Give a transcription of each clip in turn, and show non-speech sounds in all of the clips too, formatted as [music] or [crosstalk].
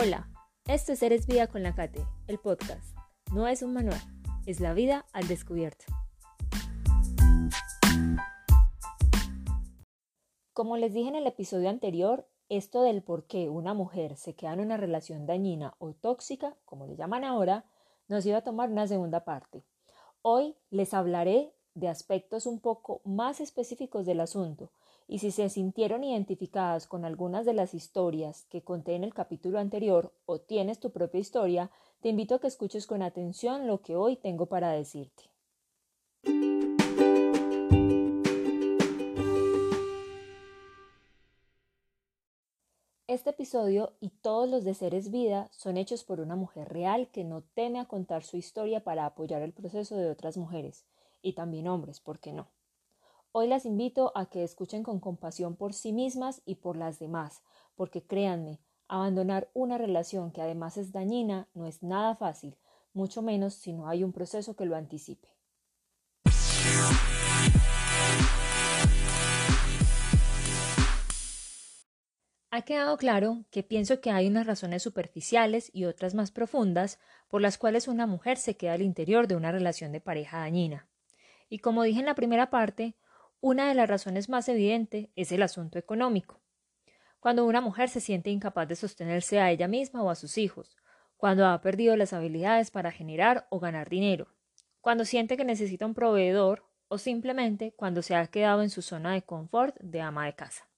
Hola, esto es Eres Vida con la Cate, el podcast. No es un manual, es la vida al descubierto. Como les dije en el episodio anterior, esto del por qué una mujer se queda en una relación dañina o tóxica, como le llaman ahora, nos iba a tomar una segunda parte. Hoy les hablaré de aspectos un poco más específicos del asunto y si se sintieron identificadas con algunas de las historias que conté en el capítulo anterior o tienes tu propia historia, te invito a que escuches con atención lo que hoy tengo para decirte. Este episodio y todos los de Seres Vida son hechos por una mujer real que no teme a contar su historia para apoyar el proceso de otras mujeres y también hombres, ¿por qué no? Hoy las invito a que escuchen con compasión por sí mismas y por las demás, porque créanme, abandonar una relación que además es dañina no es nada fácil, mucho menos si no hay un proceso que lo anticipe. Ha quedado claro que pienso que hay unas razones superficiales y otras más profundas por las cuales una mujer se queda al interior de una relación de pareja dañina. Y como dije en la primera parte, una de las razones más evidentes es el asunto económico. Cuando una mujer se siente incapaz de sostenerse a ella misma o a sus hijos, cuando ha perdido las habilidades para generar o ganar dinero, cuando siente que necesita un proveedor o simplemente cuando se ha quedado en su zona de confort de ama de casa.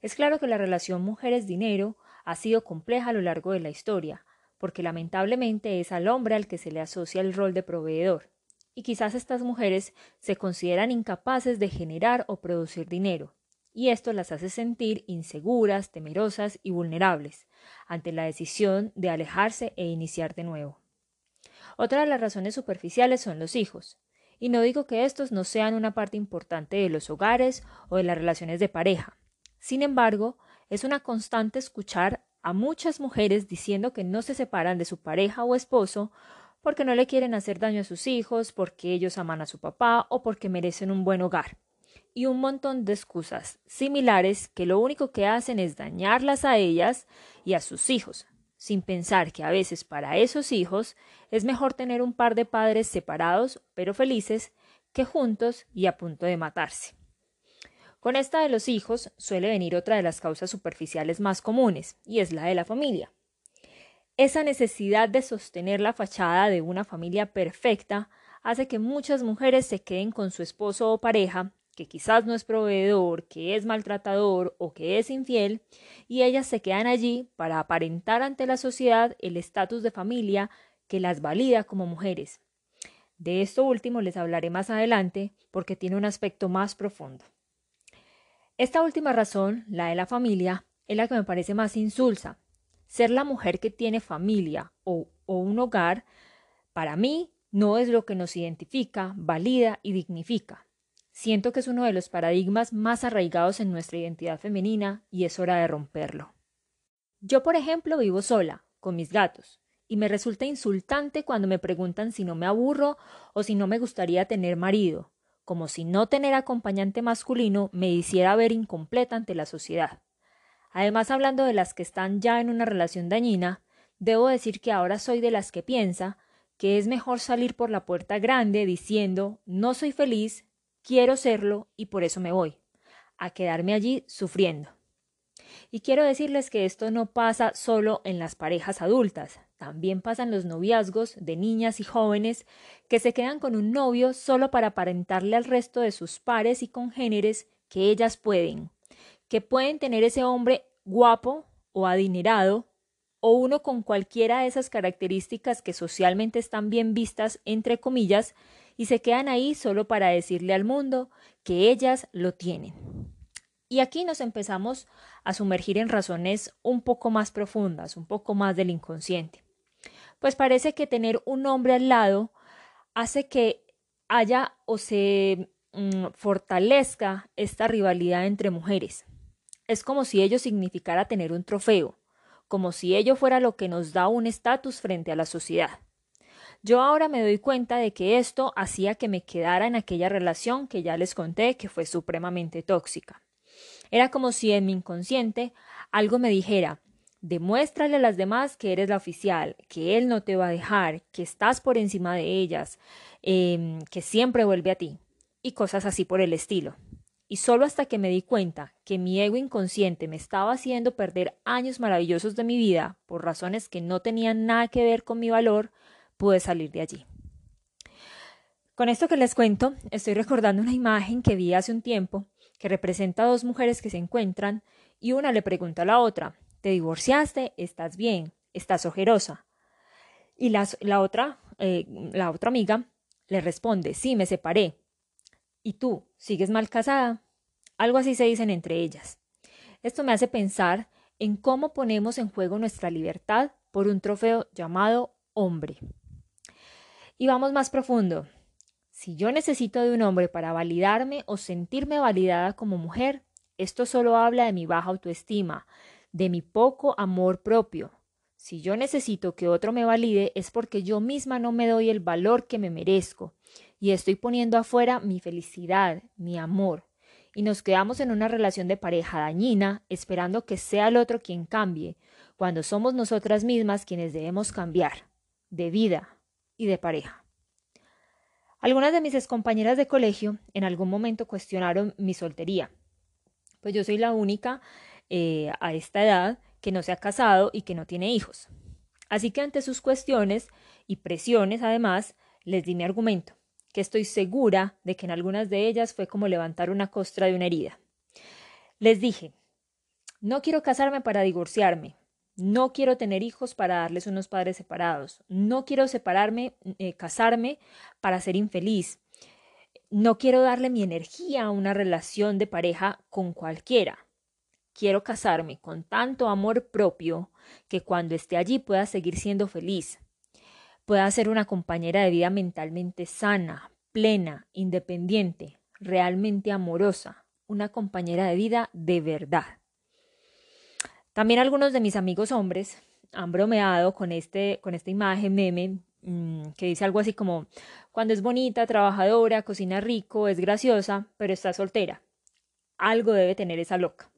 Es claro que la relación mujeres-dinero ha sido compleja a lo largo de la historia, porque lamentablemente es al hombre al que se le asocia el rol de proveedor, y quizás estas mujeres se consideran incapaces de generar o producir dinero, y esto las hace sentir inseguras, temerosas y vulnerables ante la decisión de alejarse e iniciar de nuevo. Otra de las razones superficiales son los hijos, y no digo que estos no sean una parte importante de los hogares o de las relaciones de pareja. Sin embargo, es una constante escuchar a muchas mujeres diciendo que no se separan de su pareja o esposo porque no le quieren hacer daño a sus hijos, porque ellos aman a su papá o porque merecen un buen hogar. Y un montón de excusas similares que lo único que hacen es dañarlas a ellas y a sus hijos, sin pensar que a veces para esos hijos es mejor tener un par de padres separados pero felices que juntos y a punto de matarse. Con esta de los hijos suele venir otra de las causas superficiales más comunes, y es la de la familia. Esa necesidad de sostener la fachada de una familia perfecta hace que muchas mujeres se queden con su esposo o pareja, que quizás no es proveedor, que es maltratador o que es infiel, y ellas se quedan allí para aparentar ante la sociedad el estatus de familia que las valida como mujeres. De esto último les hablaré más adelante porque tiene un aspecto más profundo. Esta última razón, la de la familia, es la que me parece más insulsa, ser la mujer que tiene familia o, un hogar, para mí, no es lo que nos identifica, valida y dignifica. Siento que es uno de los paradigmas más arraigados en nuestra identidad femenina y es hora de romperlo. Yo, por ejemplo, vivo sola, con mis gatos, y me resulta insultante cuando me preguntan si no me aburro o si no me gustaría tener marido, como si no tener acompañante masculino me hiciera ver incompleta ante la sociedad. Además, hablando de las que están ya en una relación dañina, debo decir que ahora soy de las que piensa que es mejor salir por la puerta grande diciendo no soy feliz, quiero serlo y por eso me voy, a quedarme allí sufriendo. Y quiero decirles que esto no pasa solo en las parejas adultas, también pasan los noviazgos de niñas y jóvenes que se quedan con un novio solo para aparentarle al resto de sus pares y congéneres que ellas pueden, que pueden tener ese hombre guapo o adinerado o uno con cualquiera de esas características que socialmente están bien vistas, entre comillas, y se quedan ahí solo para decirle al mundo que ellas lo tienen. Y aquí nos empezamos a sumergir en razones un poco más profundas, un poco más del inconsciente. Pues parece que tener un hombre al lado hace que haya o se mm, fortalezca esta rivalidad entre mujeres. Es como si ello significara tener un trofeo, como si ello fuera lo que nos da un estatus frente a la sociedad. Yo ahora me doy cuenta de que esto hacía que me quedara en aquella relación que ya les conté que fue supremamente tóxica. Era como si en mi inconsciente algo me dijera Demuéstrale a las demás que eres la oficial, que él no te va a dejar, que estás por encima de ellas, em, que siempre vuelve a ti, y cosas así por el estilo. Y solo hasta que me di cuenta que mi ego inconsciente me estaba haciendo perder años maravillosos de mi vida por razones que no tenían nada que ver con mi valor, pude salir de allí. Con esto que les cuento, estoy recordando una imagen que vi hace un tiempo que representa a dos mujeres que se encuentran y una le pregunta a la otra, ¿te divorciaste? ¿Estás bien? ¿Estás ojerosa? Y la, otra, eh, la otra amiga le responde, sí, me separé. ¿Y tú? ¿Sigues mal casada? Algo así se dicen entre ellas. Esto me hace pensar en cómo ponemos en juego nuestra libertad por un trofeo llamado hombre. Y vamos más profundo. Si yo necesito de un hombre para validarme o sentirme validada como mujer, esto solo habla de mi baja autoestima, de mi poco amor propio. Si yo necesito que otro me valide es porque yo misma no me doy el valor que me merezco y estoy poniendo afuera mi felicidad, mi amor. Y nos quedamos en una relación de pareja dañina esperando que sea el otro quien cambie, cuando somos nosotras mismas quienes debemos cambiar, de vida y de pareja. Algunas de mis excompañeras de colegio en algún momento cuestionaron mi soltería pues yo soy la única eh, a esta edad que no se ha casado y que no tiene hijos. Así que ante sus cuestiones y presiones, además, les di mi argumento, que estoy segura de que en algunas de ellas fue como levantar una costra de una herida. Les dije, no quiero casarme para divorciarme, no quiero tener hijos para darles unos padres separados, no quiero separarme, eh, casarme para ser infeliz, no quiero darle mi energía a una relación de pareja con cualquiera. Quiero casarme con tanto amor propio que cuando esté allí pueda seguir siendo feliz. Pueda ser una compañera de vida mentalmente sana, plena, independiente, realmente amorosa, una compañera de vida de verdad. También algunos de mis amigos hombres han bromeado con, este, con esta imagen meme Mm, que dice algo así como, cuando es bonita, trabajadora, cocina rico, es graciosa, pero está soltera. Algo debe tener esa loca.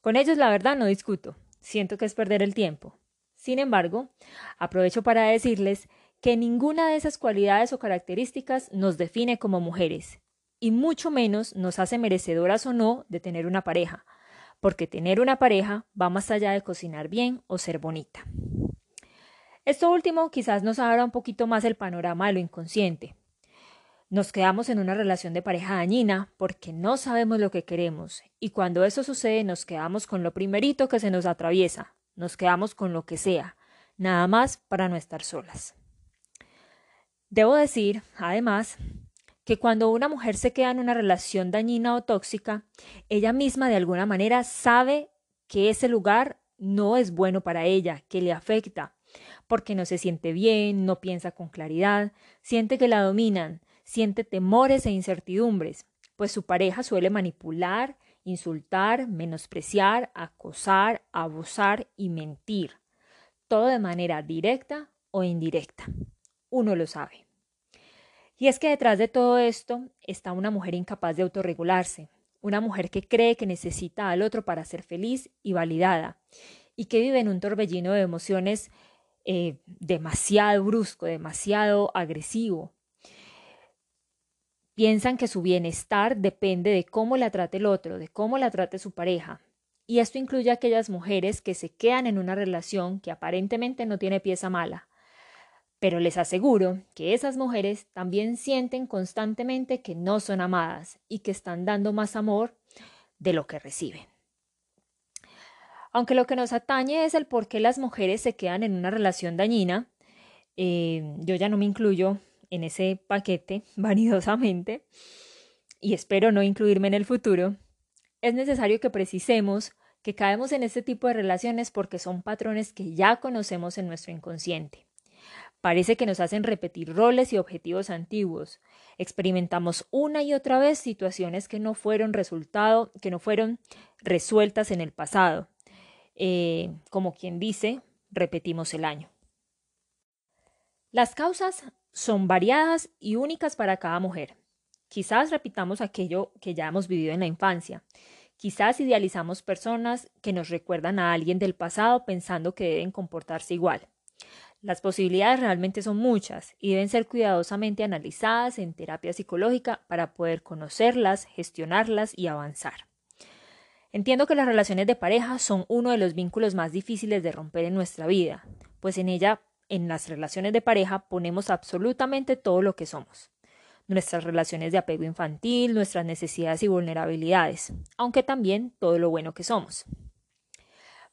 Con ellos la verdad no discuto, siento que es perder el tiempo. Sin embargo, aprovecho para decirles que ninguna de esas cualidades o características nos define como mujeres, y mucho menos nos hace merecedoras o no de tener una pareja, porque tener una pareja va más allá de cocinar bien o ser bonita. Esto último quizás nos abra un poquito más el panorama de lo inconsciente. Nos quedamos en una relación de pareja dañina porque no sabemos lo que queremos y cuando eso sucede nos quedamos con lo primerito que se nos atraviesa, nos quedamos con lo que sea, nada más para no estar solas. Debo decir, además, que cuando una mujer se queda en una relación dañina o tóxica, ella misma de alguna manera sabe que ese lugar no es bueno para ella, que le afecta, porque no se siente bien, no piensa con claridad, siente que la dominan, siente temores e incertidumbres, pues su pareja suele manipular, insultar, menospreciar, acosar, abusar y mentir, todo de manera directa o indirecta. Uno lo sabe. Y es que detrás de todo esto está una mujer incapaz de autorregularse, una mujer que cree que necesita al otro para ser feliz y validada, y que vive en un torbellino de emociones eh, demasiado brusco, demasiado agresivo. Piensan que su bienestar depende de cómo la trate el otro, de cómo la trate su pareja. Y esto incluye a aquellas mujeres que se quedan en una relación que aparentemente no tiene pieza mala. Pero les aseguro que esas mujeres también sienten constantemente que no son amadas y que están dando más amor de lo que reciben. Aunque lo que nos atañe es el por qué las mujeres se quedan en una relación dañina, eh, yo ya no me incluyo en ese paquete [laughs] vanidosamente y espero no incluirme en el futuro, es necesario que precisemos que caemos en este tipo de relaciones porque son patrones que ya conocemos en nuestro inconsciente. Parece que nos hacen repetir roles y objetivos antiguos. Experimentamos una y otra vez situaciones que no fueron resultado, que no fueron resueltas en el pasado. Eh, como quien dice, repetimos el año. Las causas son variadas y únicas para cada mujer. Quizás repitamos aquello que ya hemos vivido en la infancia. Quizás idealizamos personas que nos recuerdan a alguien del pasado pensando que deben comportarse igual. Las posibilidades realmente son muchas y deben ser cuidadosamente analizadas en terapia psicológica para poder conocerlas, gestionarlas y avanzar. Entiendo que las relaciones de pareja son uno de los vínculos más difíciles de romper en nuestra vida, pues en ella, en las relaciones de pareja, ponemos absolutamente todo lo que somos. Nuestras relaciones de apego infantil, nuestras necesidades y vulnerabilidades, aunque también todo lo bueno que somos.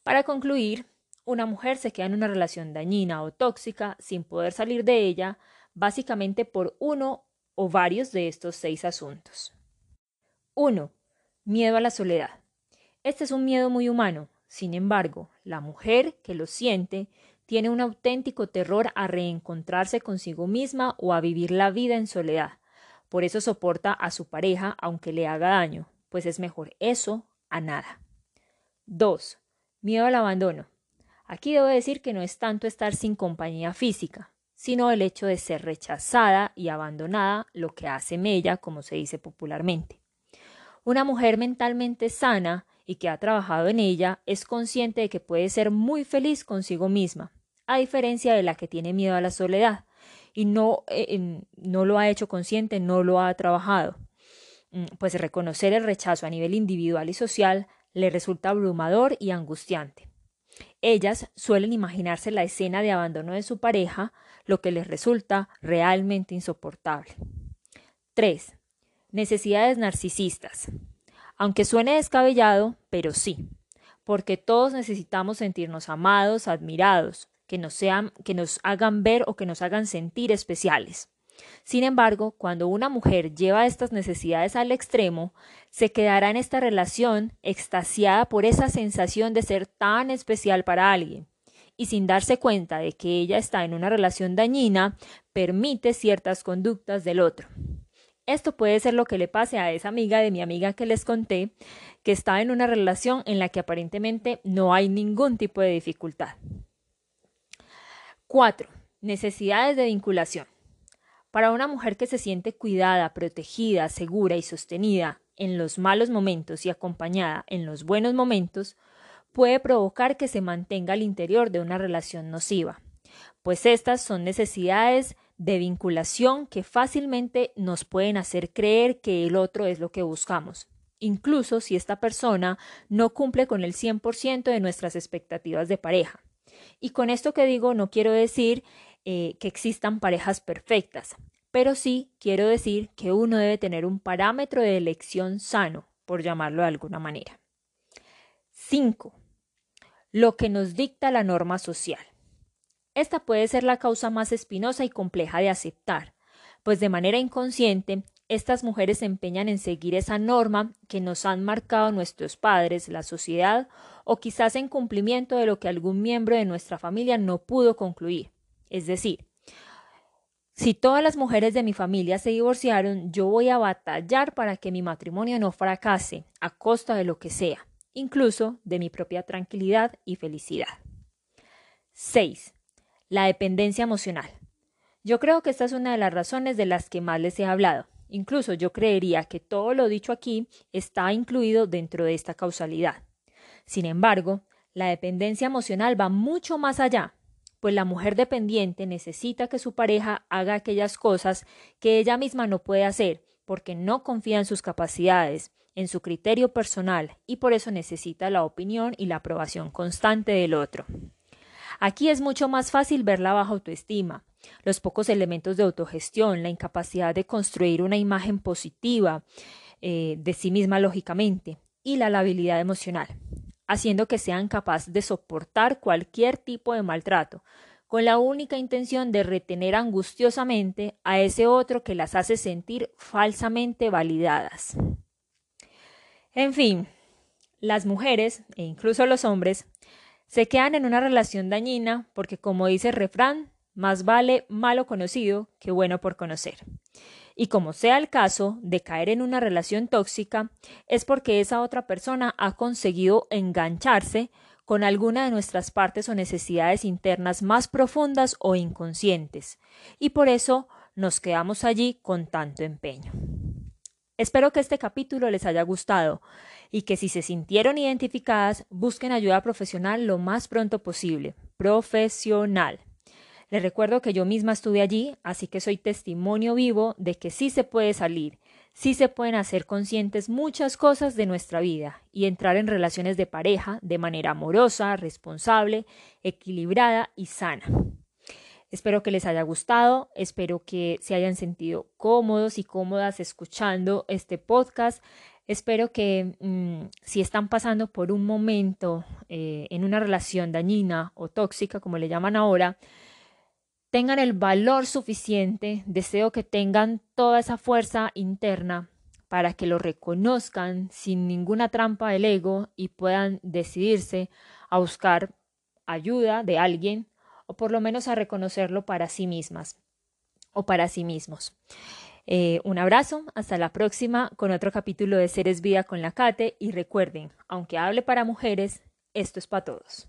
Para concluir, una mujer se queda en una relación dañina o tóxica sin poder salir de ella, básicamente por uno o varios de estos seis asuntos. 1. Miedo a la soledad. Este es un miedo muy humano. Sin embargo, la mujer que lo siente tiene un auténtico terror a reencontrarse consigo misma o a vivir la vida en soledad. Por eso soporta a su pareja aunque le haga daño, pues es mejor eso a nada. 2. Miedo al abandono. Aquí debo decir que no es tanto estar sin compañía física, sino el hecho de ser rechazada y abandonada lo que hace mella, como se dice popularmente. Una mujer mentalmente sana y que ha trabajado en ella es consciente de que puede ser muy feliz consigo misma, a diferencia de la que tiene miedo a la soledad y no, eh, no lo ha hecho consciente, no lo ha trabajado. Mm, pues reconocer el rechazo a nivel individual y social le resulta abrumador y angustiante. Ellas suelen imaginarse la escena de abandono de su pareja, lo que les resulta realmente insoportable. 3. Necesidades narcisistas. Aunque suene descabellado, pero sí, porque todos necesitamos sentirnos amados, admirados, que nos, hagan ver o que nos hagan sentir especiales. Sin embargo, cuando una mujer lleva estas necesidades al extremo, se quedará en esta relación extasiada por esa sensación de ser tan especial para alguien, y sin darse cuenta de que ella está en una relación dañina, permite ciertas conductas del otro. Esto puede ser lo que le pase a esa amiga de mi amiga que les conté, que está en una relación en la que aparentemente no hay ningún tipo de dificultad. 4. Necesidades de vinculación. Para una mujer que se siente cuidada, protegida, segura y sostenida en los malos momentos y acompañada en los buenos momentos, puede provocar que se mantenga al interior de una relación nociva, pues estas son necesidades de vinculación que fácilmente nos pueden hacer creer que el otro es lo que buscamos, incluso si esta persona no cumple con el 100% de nuestras expectativas de pareja. Y con esto que digo no quiero decir eh, que existan parejas perfectas, pero sí quiero decir que uno debe tener un parámetro de elección sano, por llamarlo de alguna manera. 5. Lo que nos dicta la norma social. Esta puede ser la causa más espinosa y compleja de aceptar, pues de manera inconsciente estas mujeres se empeñan en seguir esa norma que nos han marcado nuestros padres, la sociedad, o quizás en cumplimiento de lo que algún miembro de nuestra familia no pudo concluir. Es decir, si todas las mujeres de mi familia se divorciaron, yo voy a batallar para que mi matrimonio no fracase, a costa de lo que sea, incluso de mi propia tranquilidad y felicidad. 6. La dependencia emocional. Yo creo que esta es una de las razones de las que más les he hablado. Incluso yo creería que todo lo dicho aquí está incluido dentro de esta causalidad. Sin embargo, la dependencia emocional va mucho más allá pues la mujer dependiente necesita que su pareja haga aquellas cosas que ella misma no puede hacer, porque no confía en sus capacidades, en su criterio personal, y por eso necesita la opinión y la aprobación constante del otro. Aquí es mucho más fácil ver la baja autoestima, los pocos elementos de autogestión, la incapacidad de construir una imagen positiva eh, de sí misma lógicamente, y la labilidad emocional haciendo que sean capaces de soportar cualquier tipo de maltrato, con la única intención de retener angustiosamente a ese otro que las hace sentir falsamente validadas. En fin, las mujeres, e incluso los hombres, se quedan en una relación dañina porque, como dice el refrán, más vale malo conocido que bueno por conocer y como sea el caso de caer en una relación tóxica, es porque esa otra persona ha conseguido engancharse con alguna de nuestras partes o necesidades internas más profundas o inconscientes, y por eso nos quedamos allí con tanto empeño. Espero que este capítulo les haya gustado y que si se sintieron identificadas busquen ayuda profesional lo más pronto posible. Profesional. Les recuerdo que yo misma estuve allí, así que soy testimonio vivo de que sí se puede salir, sí se pueden hacer conscientes muchas cosas de nuestra vida y entrar en relaciones de pareja de manera amorosa, responsable, equilibrada y sana. Espero que les haya gustado, espero que se hayan sentido cómodos y cómodas escuchando este podcast. Espero que mm, si están pasando por un momento eh, en una relación dañina o tóxica, como le llaman ahora, tengan el valor suficiente, deseo que tengan toda esa fuerza interna para que lo reconozcan sin ninguna trampa del ego y puedan decidirse a buscar ayuda de alguien o por lo menos a reconocerlo para sí mismas o para sí mismos. Eh, un abrazo, hasta la próxima con otro capítulo de Seres Vida con la Cate y recuerden, aunque hable para mujeres, esto es para todos.